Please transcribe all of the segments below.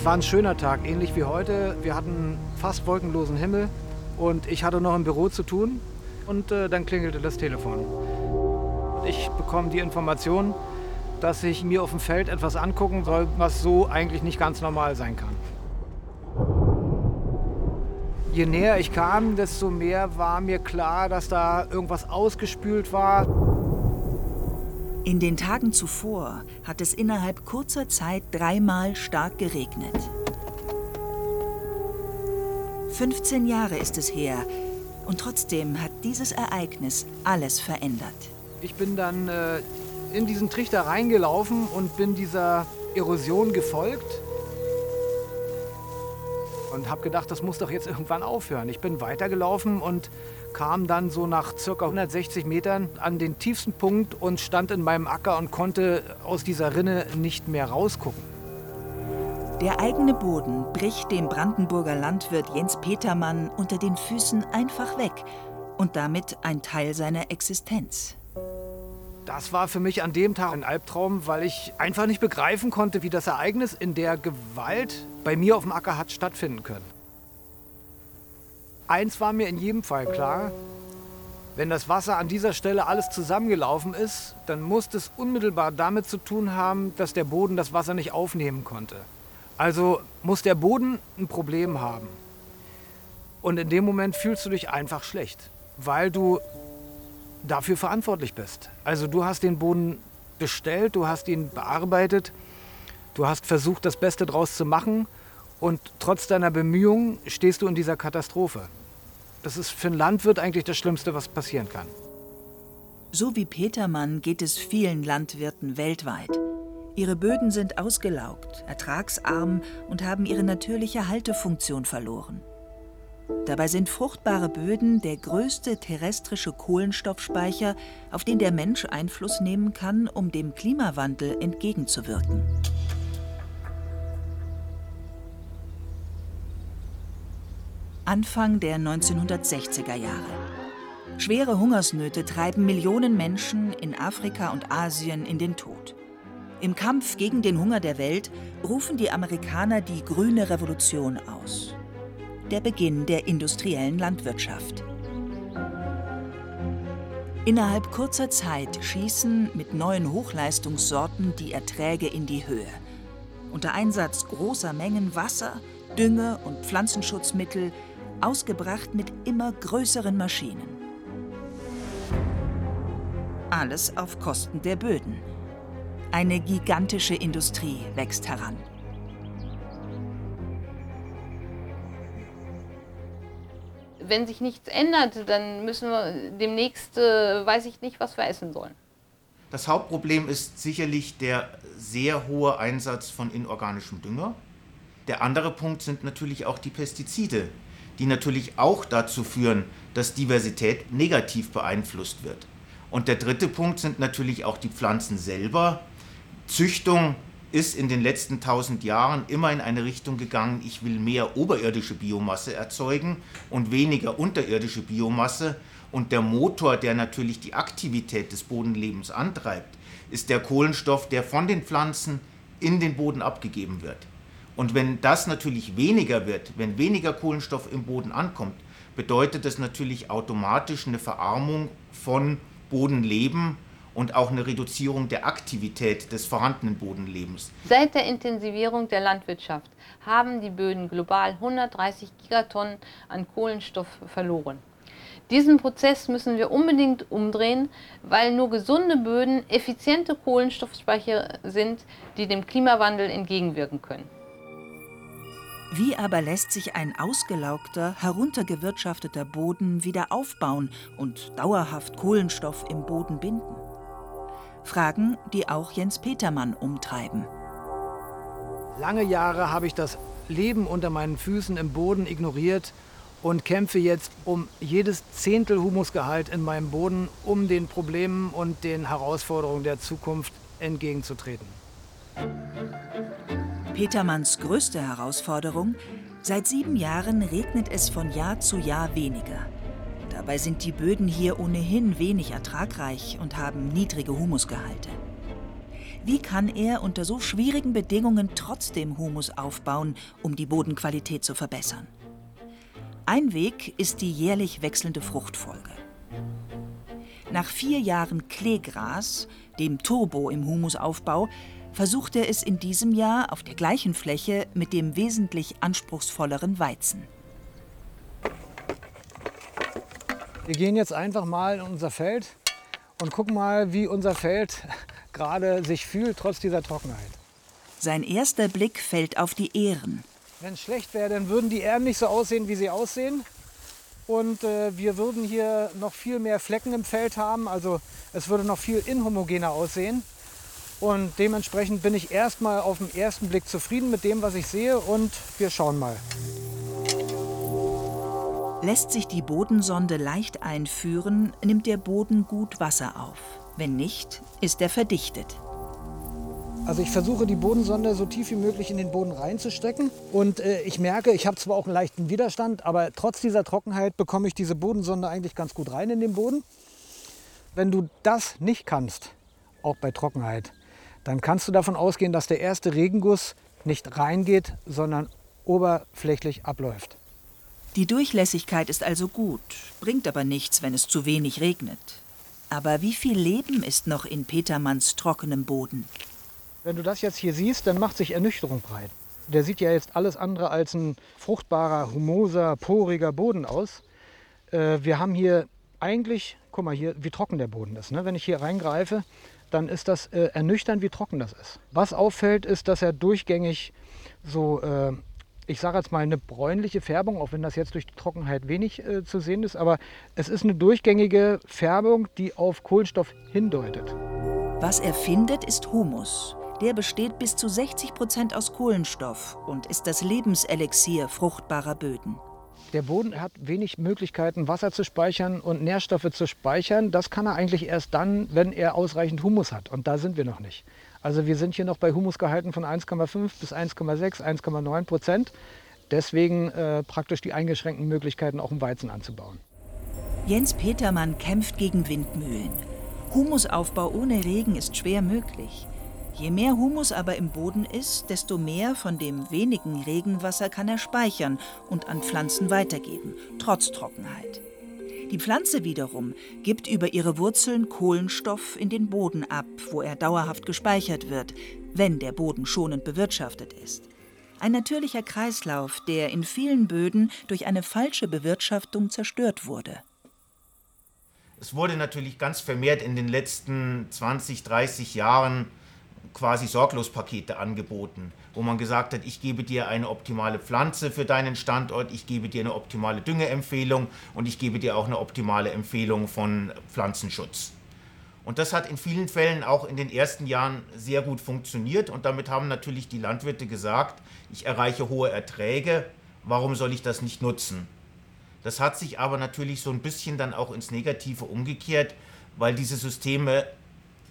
Das war ein schöner Tag, ähnlich wie heute. Wir hatten fast wolkenlosen Himmel und ich hatte noch im Büro zu tun und äh, dann klingelte das Telefon. Ich bekomme die Information, dass ich mir auf dem Feld etwas angucken soll, was so eigentlich nicht ganz normal sein kann. Je näher ich kam, desto mehr war mir klar, dass da irgendwas ausgespült war. In den Tagen zuvor hat es innerhalb kurzer Zeit dreimal stark geregnet. 15 Jahre ist es her und trotzdem hat dieses Ereignis alles verändert. Ich bin dann äh, in diesen Trichter reingelaufen und bin dieser Erosion gefolgt und habe gedacht, das muss doch jetzt irgendwann aufhören. Ich bin weitergelaufen und kam dann so nach circa 160 Metern an den tiefsten Punkt und stand in meinem Acker und konnte aus dieser Rinne nicht mehr rausgucken. Der eigene Boden bricht dem Brandenburger Landwirt Jens Petermann unter den Füßen einfach weg und damit ein Teil seiner Existenz. Das war für mich an dem Tag ein Albtraum, weil ich einfach nicht begreifen konnte, wie das Ereignis in der Gewalt bei mir auf dem Acker hat stattfinden können. Eins war mir in jedem Fall klar, wenn das Wasser an dieser Stelle alles zusammengelaufen ist, dann muss es unmittelbar damit zu tun haben, dass der Boden das Wasser nicht aufnehmen konnte. Also muss der Boden ein Problem haben. Und in dem Moment fühlst du dich einfach schlecht, weil du dafür verantwortlich bist. Also du hast den Boden bestellt, du hast ihn bearbeitet, du hast versucht, das Beste draus zu machen und trotz deiner Bemühungen stehst du in dieser Katastrophe. Das ist für einen Landwirt eigentlich das Schlimmste, was passieren kann. So wie Petermann geht es vielen Landwirten weltweit. Ihre Böden sind ausgelaugt, ertragsarm und haben ihre natürliche Haltefunktion verloren. Dabei sind fruchtbare Böden der größte terrestrische Kohlenstoffspeicher, auf den der Mensch Einfluss nehmen kann, um dem Klimawandel entgegenzuwirken. Anfang der 1960er Jahre. Schwere Hungersnöte treiben Millionen Menschen in Afrika und Asien in den Tod. Im Kampf gegen den Hunger der Welt rufen die Amerikaner die grüne Revolution aus der Beginn der industriellen Landwirtschaft. Innerhalb kurzer Zeit schießen mit neuen Hochleistungssorten die Erträge in die Höhe. Unter Einsatz großer Mengen Wasser, Dünge und Pflanzenschutzmittel, ausgebracht mit immer größeren Maschinen. Alles auf Kosten der Böden. Eine gigantische Industrie wächst heran. Wenn sich nichts ändert, dann müssen wir demnächst, äh, weiß ich nicht, was wir essen sollen. Das Hauptproblem ist sicherlich der sehr hohe Einsatz von inorganischem Dünger. Der andere Punkt sind natürlich auch die Pestizide, die natürlich auch dazu führen, dass Diversität negativ beeinflusst wird. Und der dritte Punkt sind natürlich auch die Pflanzen selber. Züchtung ist in den letzten tausend Jahren immer in eine Richtung gegangen, ich will mehr oberirdische Biomasse erzeugen und weniger unterirdische Biomasse. Und der Motor, der natürlich die Aktivität des Bodenlebens antreibt, ist der Kohlenstoff, der von den Pflanzen in den Boden abgegeben wird. Und wenn das natürlich weniger wird, wenn weniger Kohlenstoff im Boden ankommt, bedeutet das natürlich automatisch eine Verarmung von Bodenleben und auch eine Reduzierung der Aktivität des vorhandenen Bodenlebens. Seit der Intensivierung der Landwirtschaft haben die Böden global 130 Gigatonnen an Kohlenstoff verloren. Diesen Prozess müssen wir unbedingt umdrehen, weil nur gesunde Böden effiziente Kohlenstoffspeicher sind, die dem Klimawandel entgegenwirken können. Wie aber lässt sich ein ausgelaugter, heruntergewirtschafteter Boden wieder aufbauen und dauerhaft Kohlenstoff im Boden binden? Fragen, die auch Jens Petermann umtreiben. Lange Jahre habe ich das Leben unter meinen Füßen im Boden ignoriert und kämpfe jetzt um jedes Zehntel Humusgehalt in meinem Boden, um den Problemen und den Herausforderungen der Zukunft entgegenzutreten. Petermanns größte Herausforderung, seit sieben Jahren regnet es von Jahr zu Jahr weniger. Dabei sind die Böden hier ohnehin wenig ertragreich und haben niedrige Humusgehalte. Wie kann er unter so schwierigen Bedingungen trotzdem Humus aufbauen, um die Bodenqualität zu verbessern? Ein Weg ist die jährlich wechselnde Fruchtfolge. Nach vier Jahren Kleegras, dem Turbo im Humusaufbau, versucht er es in diesem Jahr auf der gleichen Fläche mit dem wesentlich anspruchsvolleren Weizen. Wir gehen jetzt einfach mal in unser Feld und gucken mal, wie unser Feld gerade sich fühlt, trotz dieser Trockenheit. Sein erster Blick fällt auf die Ähren. Wenn es schlecht wäre, dann würden die Ähren nicht so aussehen, wie sie aussehen. Und äh, wir würden hier noch viel mehr Flecken im Feld haben. Also es würde noch viel inhomogener aussehen. Und dementsprechend bin ich erstmal auf den ersten Blick zufrieden mit dem, was ich sehe. Und wir schauen mal. Lässt sich die Bodensonde leicht einführen, nimmt der Boden gut Wasser auf. Wenn nicht, ist er verdichtet. Also ich versuche die Bodensonde so tief wie möglich in den Boden reinzustecken. Und äh, ich merke, ich habe zwar auch einen leichten Widerstand, aber trotz dieser Trockenheit bekomme ich diese Bodensonde eigentlich ganz gut rein in den Boden. Wenn du das nicht kannst, auch bei Trockenheit, dann kannst du davon ausgehen, dass der erste Regenguss nicht reingeht, sondern oberflächlich abläuft. Die Durchlässigkeit ist also gut, bringt aber nichts, wenn es zu wenig regnet. Aber wie viel Leben ist noch in Petermanns trockenem Boden? Wenn du das jetzt hier siehst, dann macht sich Ernüchterung breit. Der sieht ja jetzt alles andere als ein fruchtbarer, humoser, poriger Boden aus. Äh, wir haben hier eigentlich, guck mal hier, wie trocken der Boden ist. Ne? Wenn ich hier reingreife, dann ist das äh, ernüchternd, wie trocken das ist. Was auffällt, ist, dass er durchgängig so äh, ich sage jetzt mal, eine bräunliche Färbung, auch wenn das jetzt durch die Trockenheit wenig äh, zu sehen ist, aber es ist eine durchgängige Färbung, die auf Kohlenstoff hindeutet. Was er findet, ist Humus. Der besteht bis zu 60 Prozent aus Kohlenstoff und ist das Lebenselixier fruchtbarer Böden. Der Boden hat wenig Möglichkeiten, Wasser zu speichern und Nährstoffe zu speichern. Das kann er eigentlich erst dann, wenn er ausreichend Humus hat. Und da sind wir noch nicht. Also wir sind hier noch bei Humusgehalten von 1,5 bis 1,6, 1,9 Prozent. Deswegen äh, praktisch die eingeschränkten Möglichkeiten, auch um Weizen anzubauen. Jens Petermann kämpft gegen Windmühlen. Humusaufbau ohne Regen ist schwer möglich. Je mehr Humus aber im Boden ist, desto mehr von dem wenigen Regenwasser kann er speichern und an Pflanzen weitergeben, trotz Trockenheit. Die Pflanze wiederum gibt über ihre Wurzeln Kohlenstoff in den Boden ab, wo er dauerhaft gespeichert wird, wenn der Boden schonend bewirtschaftet ist. Ein natürlicher Kreislauf, der in vielen Böden durch eine falsche Bewirtschaftung zerstört wurde. Es wurde natürlich ganz vermehrt in den letzten 20, 30 Jahren quasi Sorglospakete angeboten, wo man gesagt hat, ich gebe dir eine optimale Pflanze für deinen Standort, ich gebe dir eine optimale Düngeempfehlung und ich gebe dir auch eine optimale Empfehlung von Pflanzenschutz. Und das hat in vielen Fällen auch in den ersten Jahren sehr gut funktioniert und damit haben natürlich die Landwirte gesagt, ich erreiche hohe Erträge, warum soll ich das nicht nutzen? Das hat sich aber natürlich so ein bisschen dann auch ins Negative umgekehrt, weil diese Systeme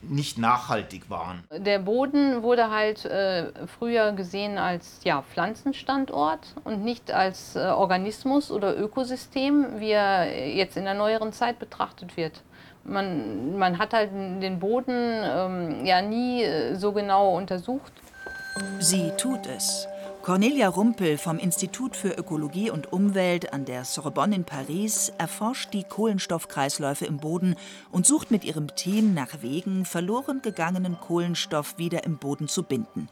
nicht nachhaltig waren. Der Boden wurde halt äh, früher gesehen als ja, Pflanzenstandort und nicht als äh, Organismus oder Ökosystem, wie er jetzt in der neueren Zeit betrachtet wird. Man, man hat halt den Boden ähm, ja nie äh, so genau untersucht. Sie tut es. Cornelia Rumpel vom Institut für Ökologie und Umwelt an der Sorbonne in Paris erforscht die Kohlenstoffkreisläufe im Boden und sucht mit ihrem Team nach Wegen, verloren gegangenen Kohlenstoff wieder im Boden zu binden.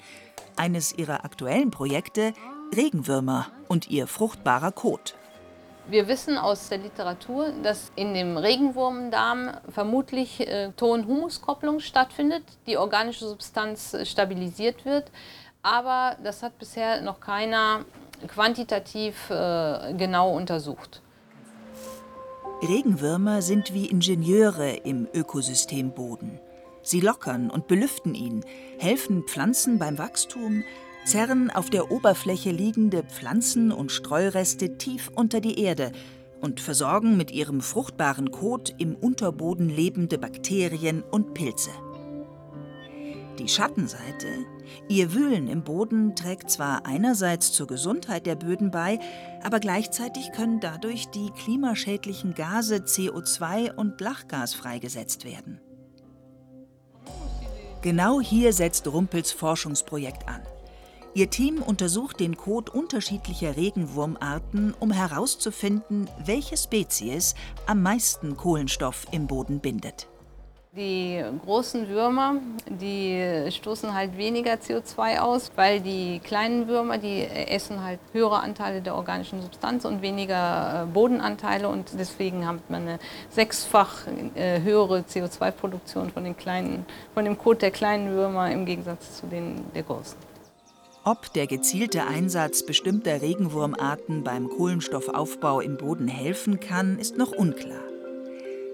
Eines ihrer aktuellen Projekte Regenwürmer und ihr fruchtbarer Kot. Wir wissen aus der Literatur, dass in dem Regenwurmdarm vermutlich äh, Ton-Humus-Kopplung stattfindet, die organische Substanz stabilisiert wird aber das hat bisher noch keiner quantitativ äh, genau untersucht. Regenwürmer sind wie Ingenieure im Ökosystem Boden. Sie lockern und belüften ihn, helfen Pflanzen beim Wachstum, zerren auf der Oberfläche liegende Pflanzen und Streureste tief unter die Erde und versorgen mit ihrem fruchtbaren Kot im Unterboden lebende Bakterien und Pilze. Die Schattenseite, ihr Wühlen im Boden trägt zwar einerseits zur Gesundheit der Böden bei, aber gleichzeitig können dadurch die klimaschädlichen Gase CO2 und Lachgas freigesetzt werden. Genau hier setzt Rumpels Forschungsprojekt an. Ihr Team untersucht den Kot unterschiedlicher Regenwurmarten, um herauszufinden, welche Spezies am meisten Kohlenstoff im Boden bindet. Die großen Würmer, die stoßen halt weniger CO2 aus, weil die kleinen Würmer, die essen halt höhere Anteile der organischen Substanz und weniger äh, Bodenanteile und deswegen hat man eine sechsfach äh, höhere CO2-Produktion von, den kleinen, von dem Kot der kleinen Würmer im Gegensatz zu den der großen. Ob der gezielte Einsatz bestimmter Regenwurmarten beim Kohlenstoffaufbau im Boden helfen kann, ist noch unklar.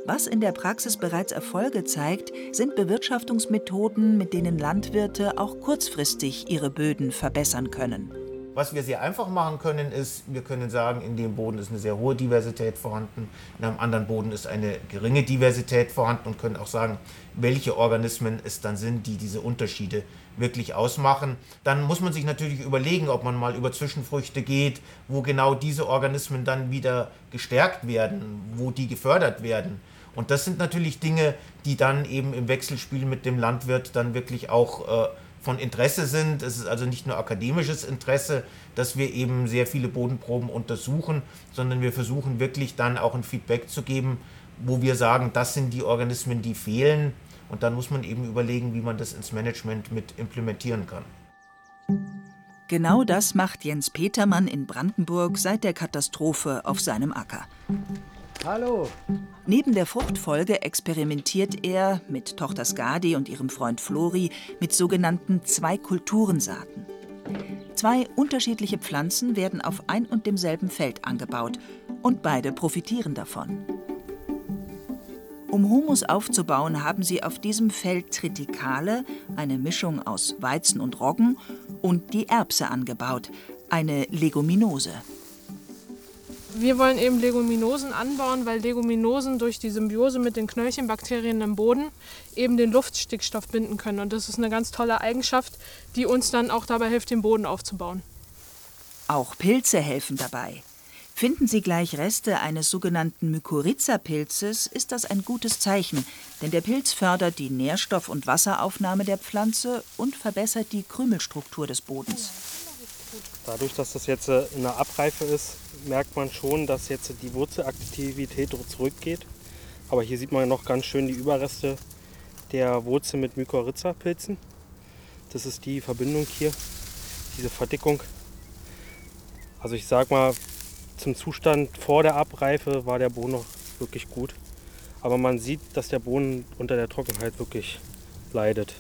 Was in der Praxis bereits Erfolge zeigt, sind Bewirtschaftungsmethoden, mit denen Landwirte auch kurzfristig ihre Böden verbessern können. Was wir sehr einfach machen können, ist, wir können sagen, in dem Boden ist eine sehr hohe Diversität vorhanden, in einem anderen Boden ist eine geringe Diversität vorhanden und können auch sagen, welche Organismen es dann sind, die diese Unterschiede wirklich ausmachen. Dann muss man sich natürlich überlegen, ob man mal über Zwischenfrüchte geht, wo genau diese Organismen dann wieder gestärkt werden, wo die gefördert werden. Und das sind natürlich Dinge, die dann eben im Wechselspiel mit dem Landwirt dann wirklich auch äh, von Interesse sind. Es ist also nicht nur akademisches Interesse, dass wir eben sehr viele Bodenproben untersuchen, sondern wir versuchen wirklich dann auch ein Feedback zu geben, wo wir sagen, das sind die Organismen, die fehlen. Und dann muss man eben überlegen, wie man das ins Management mit implementieren kann. Genau das macht Jens Petermann in Brandenburg seit der Katastrophe auf seinem Acker. Hallo. Neben der Fruchtfolge experimentiert er mit Tochter Skadi und ihrem Freund Flori mit sogenannten Zwei-Kulturen-Saaten. Zwei unterschiedliche Pflanzen werden auf ein und demselben Feld angebaut und beide profitieren davon. Um Humus aufzubauen, haben sie auf diesem Feld Tritikale, eine Mischung aus Weizen und Roggen, und die Erbse angebaut, eine Leguminose. Wir wollen eben Leguminosen anbauen, weil Leguminosen durch die Symbiose mit den Knöllchenbakterien im Boden eben den Luftstickstoff binden können. Und das ist eine ganz tolle Eigenschaft, die uns dann auch dabei hilft, den Boden aufzubauen. Auch Pilze helfen dabei. Finden Sie gleich Reste eines sogenannten Mykorrhiza-Pilzes, ist das ein gutes Zeichen, denn der Pilz fördert die Nährstoff- und Wasseraufnahme der Pflanze und verbessert die Krümelstruktur des Bodens. Dadurch, dass das jetzt äh, in der Abreife ist, merkt man schon, dass jetzt die Wurzelaktivität zurückgeht. Aber hier sieht man noch ganz schön die Überreste der Wurzel mit Mykorrhiza-Pilzen. Das ist die Verbindung hier, diese Verdickung. Also ich sag mal, zum Zustand vor der Abreife war der Boden noch wirklich gut. Aber man sieht, dass der Boden unter der Trockenheit wirklich leidet.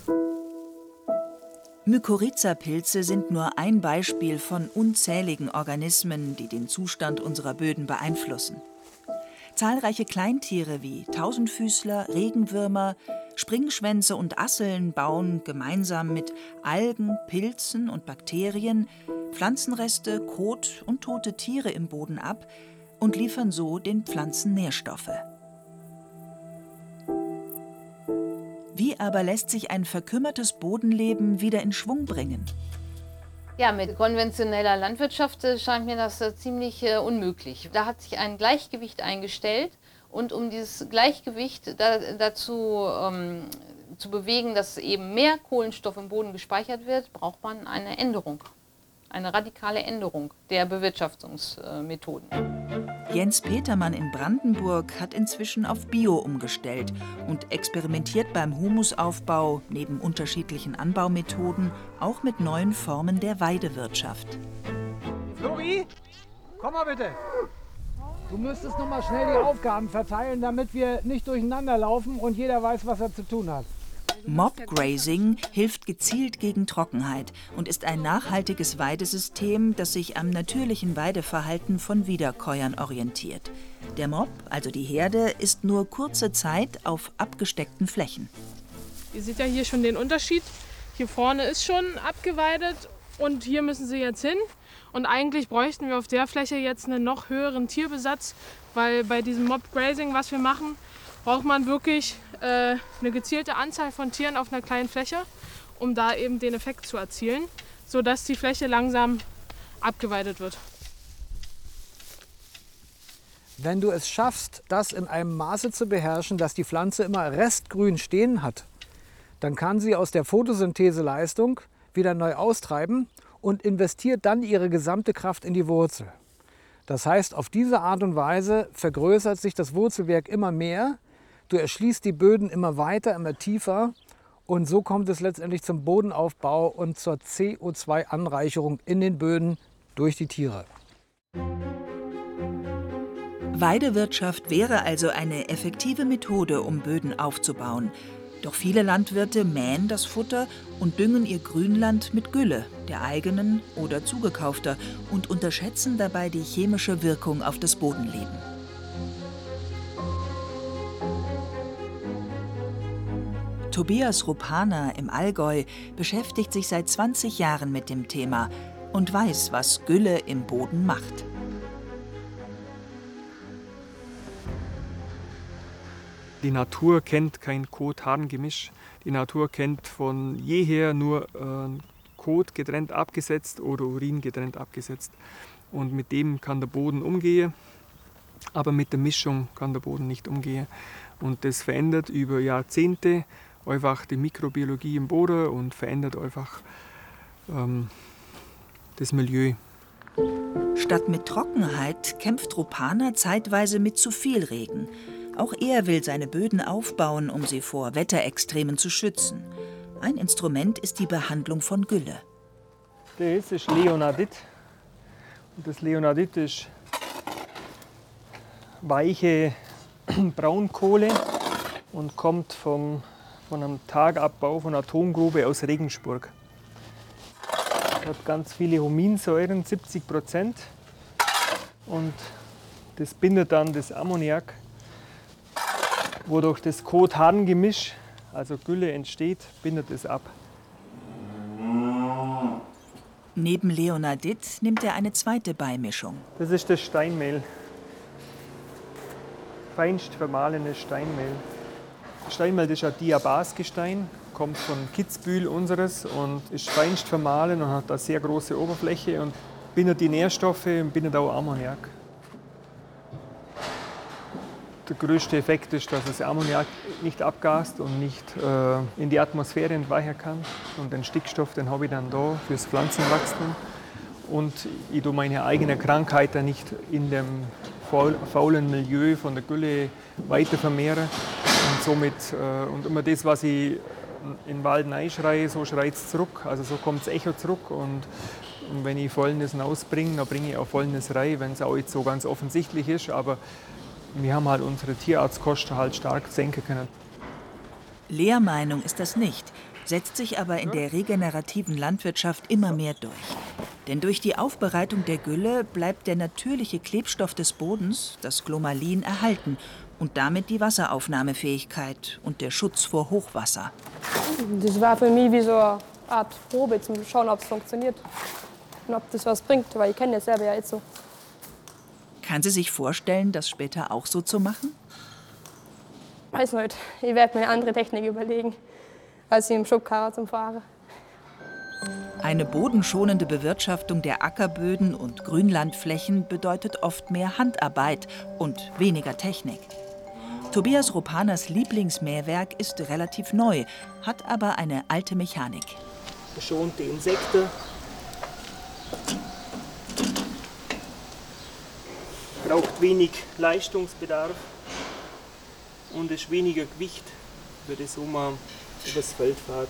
Mykorrhiza-Pilze sind nur ein Beispiel von unzähligen Organismen, die den Zustand unserer Böden beeinflussen. Zahlreiche Kleintiere wie Tausendfüßler, Regenwürmer, Springschwänze und Asseln bauen gemeinsam mit Algen, Pilzen und Bakterien Pflanzenreste, Kot und tote Tiere im Boden ab und liefern so den Pflanzen Nährstoffe. Aber lässt sich ein verkümmertes Bodenleben wieder in Schwung bringen? Ja, mit konventioneller Landwirtschaft äh, scheint mir das äh, ziemlich äh, unmöglich. Da hat sich ein Gleichgewicht eingestellt und um dieses Gleichgewicht da, dazu ähm, zu bewegen, dass eben mehr Kohlenstoff im Boden gespeichert wird, braucht man eine Änderung eine radikale Änderung der Bewirtschaftungsmethoden. Jens Petermann in Brandenburg hat inzwischen auf Bio umgestellt und experimentiert beim Humusaufbau neben unterschiedlichen Anbaumethoden auch mit neuen Formen der Weidewirtschaft. Flori, komm mal bitte. Du müsstest noch mal schnell die Aufgaben verteilen, damit wir nicht durcheinander laufen und jeder weiß, was er zu tun hat. Mobgrazing hilft gezielt gegen Trockenheit und ist ein nachhaltiges Weidesystem, das sich am natürlichen Weideverhalten von Wiederkäuern orientiert. Der Mob, also die Herde, ist nur kurze Zeit auf abgesteckten Flächen. Ihr seht ja hier schon den Unterschied. Hier vorne ist schon abgeweidet und hier müssen sie jetzt hin. Und eigentlich bräuchten wir auf der Fläche jetzt einen noch höheren Tierbesatz, weil bei diesem Mob-Grazing, was wir machen, braucht man wirklich äh, eine gezielte Anzahl von Tieren auf einer kleinen Fläche, um da eben den Effekt zu erzielen, sodass die Fläche langsam abgeweidet wird. Wenn du es schaffst, das in einem Maße zu beherrschen, dass die Pflanze immer restgrün stehen hat, dann kann sie aus der Photosyntheseleistung wieder neu austreiben und investiert dann ihre gesamte Kraft in die Wurzel. Das heißt, auf diese Art und Weise vergrößert sich das Wurzelwerk immer mehr, du erschließt die Böden immer weiter, immer tiefer und so kommt es letztendlich zum Bodenaufbau und zur CO2-Anreicherung in den Böden durch die Tiere. Weidewirtschaft wäre also eine effektive Methode, um Böden aufzubauen. Doch viele Landwirte mähen das Futter und düngen ihr Grünland mit Gülle, der eigenen oder zugekaufter, und unterschätzen dabei die chemische Wirkung auf das Bodenleben. Tobias Rupana im Allgäu beschäftigt sich seit 20 Jahren mit dem Thema und weiß, was Gülle im Boden macht. Die Natur kennt kein Kot-Harn-Gemisch. Die Natur kennt von jeher nur äh, Kot getrennt abgesetzt oder Urin getrennt abgesetzt. Und mit dem kann der Boden umgehen, aber mit der Mischung kann der Boden nicht umgehen. Und das verändert über Jahrzehnte einfach die Mikrobiologie im Boden und verändert einfach ähm, das Milieu. Statt mit Trockenheit kämpft Rupana zeitweise mit zu viel Regen. Auch er will seine Böden aufbauen, um sie vor Wetterextremen zu schützen. Ein Instrument ist die Behandlung von Gülle. Das ist Leonardit. Und das Leonardit ist weiche Braunkohle und kommt vom, von einem Tagabbau von Atomgrube aus Regensburg. Hat ganz viele Huminsäuren, 70 Prozent. Und das bindet dann das Ammoniak wodurch das Kot-Harn-Gemisch, also Gülle, entsteht, bindet es ab. Neben Leonardit nimmt er eine zweite Beimischung. Das ist das Steinmehl. Feinst vermahlenes Steinmehl. Steinmehl ist ein Diabasgestein, kommt von Kitzbühel unseres und ist feinst vermahlen und hat eine sehr große Oberfläche und bindet die Nährstoffe und bindet auch Ammoniak der größte Effekt ist, dass das Ammoniak nicht abgast und nicht äh, in die Atmosphäre entweichen kann. Und den Stickstoff, den habe ich dann da fürs Pflanzenwachstum. Und ich tue meine eigene Krankheit dann nicht in dem faulen Milieu von der Gülle weiter vermehren. Somit, äh, und immer das, was ich in den Wald schreie, so schreit es zurück. Also so kommt das Echo zurück. Und, und wenn ich Fäulnis rausbringe, dann bringe ich auch Fäulnis rein, wenn es auch nicht so ganz offensichtlich ist. Aber wir haben halt unsere Tierarztkosten halt stark senken können. Lehrmeinung ist das nicht, setzt sich aber in der regenerativen Landwirtschaft immer mehr durch. Denn durch die Aufbereitung der Gülle bleibt der natürliche Klebstoff des Bodens, das Glomalin, erhalten und damit die Wasseraufnahmefähigkeit und der Schutz vor Hochwasser. Das war für mich wie so eine Art Probe, zum schauen, ob es funktioniert und ob das was bringt, weil ich kenne das selber ja jetzt so. Kann sie sich vorstellen, das später auch so zu machen? Weiß nicht. Ich werde mir eine andere Technik überlegen, als im Schubkarre zum Fahren. Eine bodenschonende Bewirtschaftung der Ackerböden und Grünlandflächen bedeutet oft mehr Handarbeit und weniger Technik. Tobias Ropanas Lieblingsmähwerk ist relativ neu, hat aber eine alte Mechanik. Schont die Insekten, braucht wenig Leistungsbedarf und ist weniger Gewicht, für das man übers Feld fährt.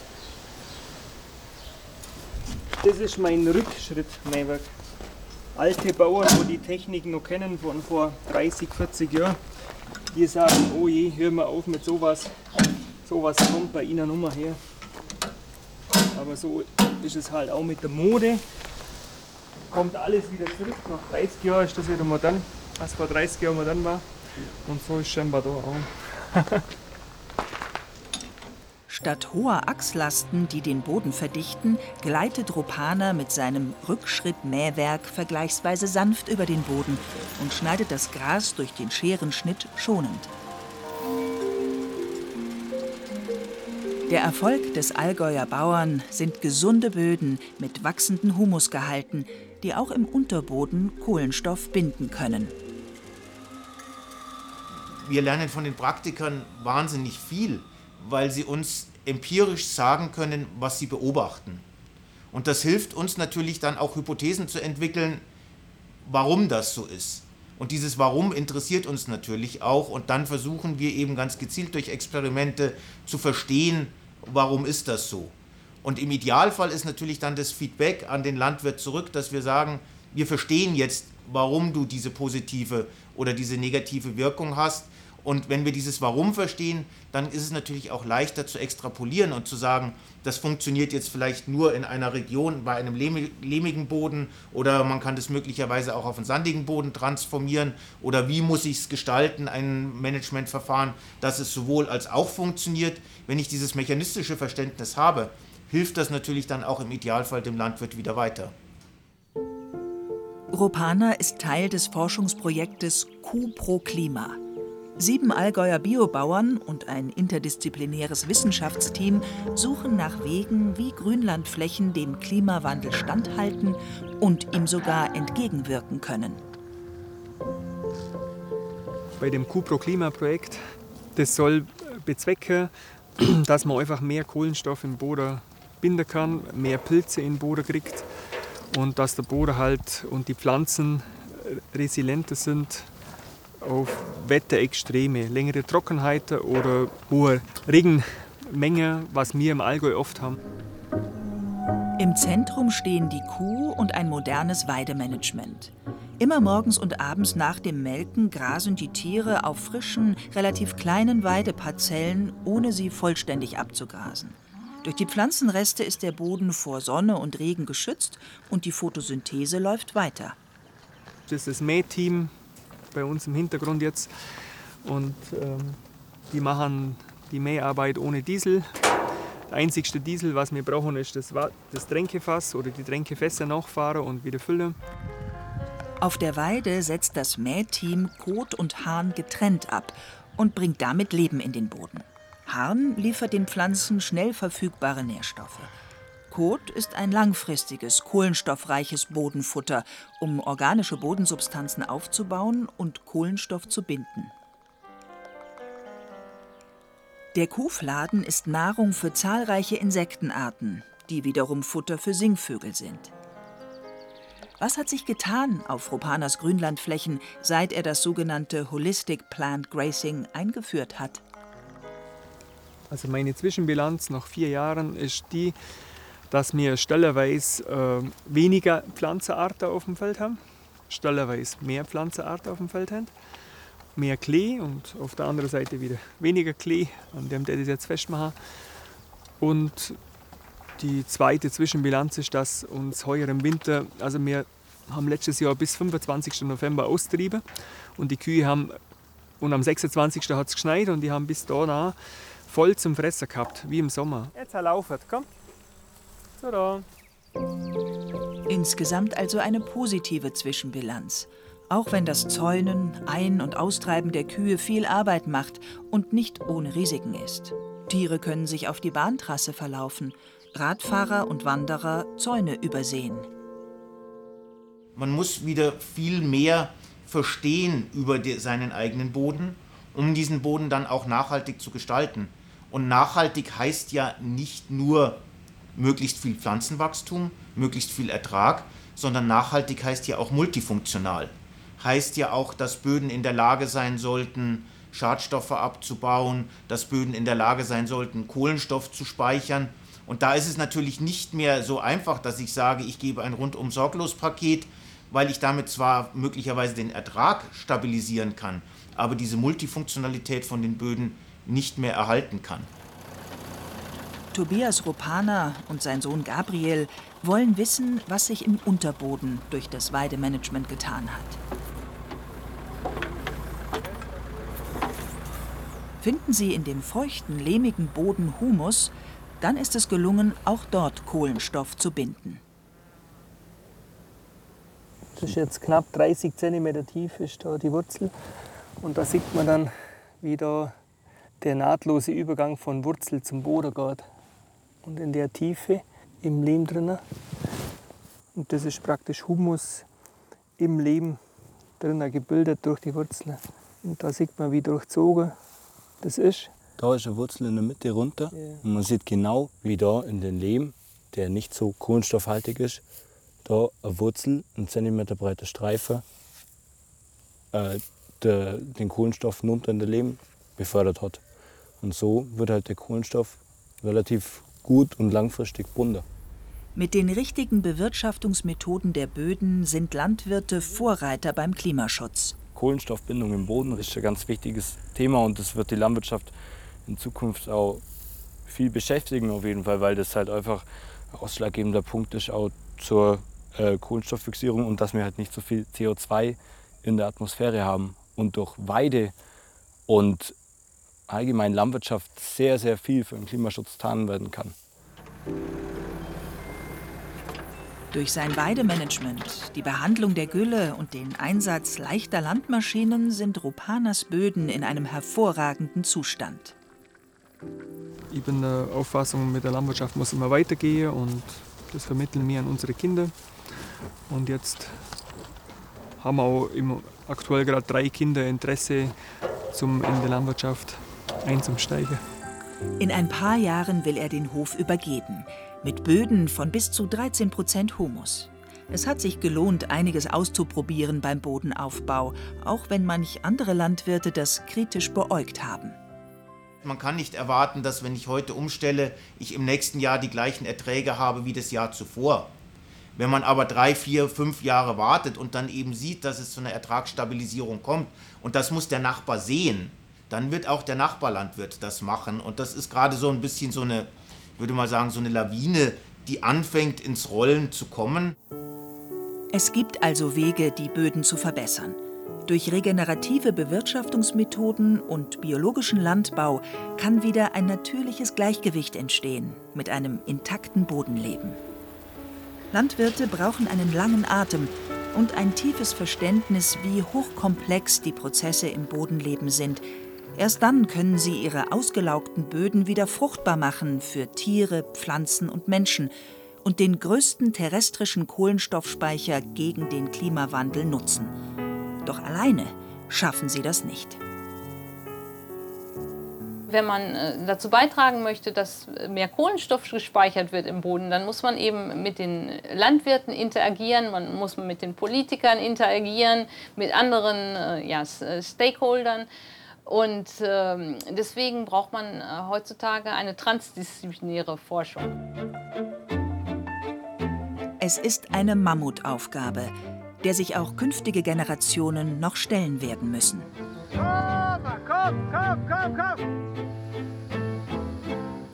Das ist mein Rückschrittmähwerk. Alte Bauern, die die Technik noch kennen von vor 30, 40 Jahren, die sagen, oh je, hör mal auf mit sowas. Sowas kommt bei ihnen immer her. Aber so ist es halt auch mit der Mode. Kommt alles wieder zurück. Nach 30 Jahren ist das wieder modern was vor 30 Jahren dann war. Und so ist scheinbar da auch. Statt hoher Achslasten, die den Boden verdichten, gleitet Rupana mit seinem Rückschrittmähwerk vergleichsweise sanft über den Boden und schneidet das Gras durch den Scherenschnitt schonend. Der Erfolg des Allgäuer Bauern sind gesunde Böden mit wachsenden Humusgehalten, die auch im Unterboden Kohlenstoff binden können wir lernen von den Praktikern wahnsinnig viel, weil sie uns empirisch sagen können, was sie beobachten. Und das hilft uns natürlich dann auch Hypothesen zu entwickeln, warum das so ist. Und dieses Warum interessiert uns natürlich auch. Und dann versuchen wir eben ganz gezielt durch Experimente zu verstehen, warum ist das so. Und im Idealfall ist natürlich dann das Feedback an den Landwirt zurück, dass wir sagen, wir verstehen jetzt, warum du diese positive oder diese negative Wirkung hast. Und wenn wir dieses Warum verstehen, dann ist es natürlich auch leichter zu extrapolieren und zu sagen, das funktioniert jetzt vielleicht nur in einer Region bei einem lehmigen Boden oder man kann das möglicherweise auch auf einen sandigen Boden transformieren oder wie muss ich es gestalten, ein Managementverfahren, dass es sowohl als auch funktioniert. Wenn ich dieses mechanistische Verständnis habe, hilft das natürlich dann auch im Idealfall dem Landwirt wieder weiter. Ropana ist Teil des Forschungsprojektes Q pro Klima. Sieben Allgäuer Biobauern und ein interdisziplinäres Wissenschaftsteam suchen nach Wegen, wie Grünlandflächen dem Klimawandel standhalten und ihm sogar entgegenwirken können. Bei dem Q-Pro-Klima-Projekt, das soll bezwecken, dass man einfach mehr Kohlenstoff im Boden binden kann, mehr Pilze in den Boden kriegt und dass der Boden halt und die Pflanzen resilienter sind auf Wetterextreme, längere Trockenheiten oder hohe Regenmenge, was wir im Allgäu oft haben. Im Zentrum stehen die Kuh und ein modernes Weidemanagement. Immer morgens und abends nach dem Melken grasen die Tiere auf frischen, relativ kleinen Weideparzellen, ohne sie vollständig abzugrasen. Durch die Pflanzenreste ist der Boden vor Sonne und Regen geschützt und die Photosynthese läuft weiter. Das ist das Mähteam bei uns im Hintergrund jetzt. Und ähm, die machen die Mäharbeit ohne Diesel. Der einzigste Diesel, was wir brauchen, ist das, das Tränkefass oder die Tränkefässer nachfahren und wieder füllen. Auf der Weide setzt das Mähteam Kot und Hahn getrennt ab und bringt damit Leben in den Boden. Harn liefert den Pflanzen schnell verfügbare Nährstoffe. Kot ist ein langfristiges, kohlenstoffreiches Bodenfutter, um organische Bodensubstanzen aufzubauen und Kohlenstoff zu binden. Der Kuhfladen ist Nahrung für zahlreiche Insektenarten, die wiederum Futter für Singvögel sind. Was hat sich getan auf Rupanas Grünlandflächen, seit er das sogenannte Holistic Plant Grazing eingeführt hat? Also meine Zwischenbilanz nach vier Jahren ist die, dass wir stellerweise äh, weniger Pflanzenarten auf dem Feld haben, stellerweise mehr Pflanzenarten auf dem Feld haben, mehr Klee und auf der anderen Seite wieder weniger Klee, an dem der das jetzt festmachen. Und die zweite Zwischenbilanz ist, dass uns heuer im Winter, also wir haben letztes Jahr bis 25. November austrieben und die Kühe haben, und am 26. hat es geschneit und die haben bis da voll zum Fressen gehabt, wie im Sommer. Jetzt laufen, komm. Tada! Insgesamt also eine positive Zwischenbilanz. Auch wenn das Zäunen, Ein- und Austreiben der Kühe viel Arbeit macht und nicht ohne Risiken ist. Tiere können sich auf die Bahntrasse verlaufen, Radfahrer und Wanderer Zäune übersehen. Man muss wieder viel mehr verstehen über die, seinen eigenen Boden, um diesen Boden dann auch nachhaltig zu gestalten. Und nachhaltig heißt ja nicht nur möglichst viel Pflanzenwachstum, möglichst viel Ertrag, sondern nachhaltig heißt ja auch multifunktional. Heißt ja auch, dass Böden in der Lage sein sollten, Schadstoffe abzubauen, dass Böden in der Lage sein sollten, Kohlenstoff zu speichern. Und da ist es natürlich nicht mehr so einfach, dass ich sage, ich gebe ein rundum sorglos Paket, weil ich damit zwar möglicherweise den Ertrag stabilisieren kann, aber diese Multifunktionalität von den Böden nicht mehr erhalten kann. Tobias Ropana und sein Sohn Gabriel wollen wissen, was sich im Unterboden durch das Weidemanagement getan hat. Finden Sie in dem feuchten, lehmigen Boden Humus, dann ist es gelungen, auch dort Kohlenstoff zu binden. Das ist jetzt knapp 30 cm tief ist da die Wurzel. Und da sieht man dann, wie da der nahtlose Übergang von Wurzel zum Boden geht und in der Tiefe im Lehm drinnen. Und das ist praktisch Humus im Lehm drinnen gebildet durch die Wurzeln. Und da sieht man, wie durchzogen das ist. Da ist eine Wurzel in der Mitte runter. Ja. Und man sieht genau, wie da in den Lehm, der nicht so kohlenstoffhaltig ist, da eine Wurzel, ein Zentimeter breiter Streifen, äh, der, den Kohlenstoff hinunter in den Lehm befördert hat. Und so wird halt der Kohlenstoff relativ gut und langfristig bunter. Mit den richtigen Bewirtschaftungsmethoden der Böden sind Landwirte Vorreiter beim Klimaschutz. Kohlenstoffbindung im Boden ist ein ganz wichtiges Thema und das wird die Landwirtschaft in Zukunft auch viel beschäftigen auf jeden Fall, weil das halt einfach ein ausschlaggebender Punkt ist auch zur äh, Kohlenstofffixierung und dass wir halt nicht so viel CO2 in der Atmosphäre haben und durch Weide und allgemein Landwirtschaft sehr, sehr viel für den Klimaschutz getan werden kann. Durch sein Weidemanagement, die Behandlung der Gülle und den Einsatz leichter Landmaschinen sind Rupanas Böden in einem hervorragenden Zustand. Ich bin der Auffassung, mit der Landwirtschaft muss immer weitergehen und das vermitteln wir an unsere Kinder. Und jetzt haben auch im, aktuell gerade drei Kinder Interesse, zum in der Landwirtschaft einzusteigen. In ein paar Jahren will er den Hof übergeben, mit Böden von bis zu 13 Prozent Humus. Es hat sich gelohnt, einiges auszuprobieren beim Bodenaufbau, auch wenn manch andere Landwirte das kritisch beäugt haben. Man kann nicht erwarten, dass wenn ich heute umstelle, ich im nächsten Jahr die gleichen Erträge habe wie das Jahr zuvor. Wenn man aber drei, vier, fünf Jahre wartet und dann eben sieht, dass es zu einer Ertragsstabilisierung kommt, und das muss der Nachbar sehen, dann wird auch der Nachbarlandwirt das machen. Und das ist gerade so ein bisschen so eine, würde mal sagen, so eine Lawine, die anfängt ins Rollen zu kommen. Es gibt also Wege, die Böden zu verbessern. Durch regenerative Bewirtschaftungsmethoden und biologischen Landbau kann wieder ein natürliches Gleichgewicht entstehen mit einem intakten Bodenleben. Landwirte brauchen einen langen Atem und ein tiefes Verständnis, wie hochkomplex die Prozesse im Bodenleben sind. Erst dann können sie ihre ausgelaugten Böden wieder fruchtbar machen für Tiere, Pflanzen und Menschen und den größten terrestrischen Kohlenstoffspeicher gegen den Klimawandel nutzen. Doch alleine schaffen sie das nicht. Wenn man äh, dazu beitragen möchte, dass mehr Kohlenstoff gespeichert wird im Boden, dann muss man eben mit den Landwirten interagieren, man muss mit den Politikern interagieren, mit anderen äh, ja, Stakeholdern. Und ähm, deswegen braucht man äh, heutzutage eine transdisziplinäre Forschung. Es ist eine Mammutaufgabe, der sich auch künftige Generationen noch stellen werden müssen. Komm, komm, komm, komm!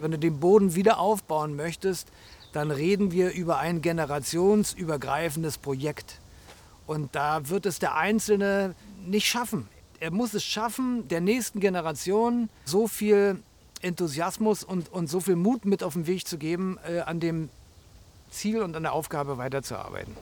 Wenn du den Boden wieder aufbauen möchtest, dann reden wir über ein generationsübergreifendes Projekt. Und da wird es der Einzelne nicht schaffen er muss es schaffen, der nächsten Generation so viel Enthusiasmus und, und so viel Mut mit auf den Weg zu geben, äh, an dem Ziel und an der Aufgabe weiterzuarbeiten.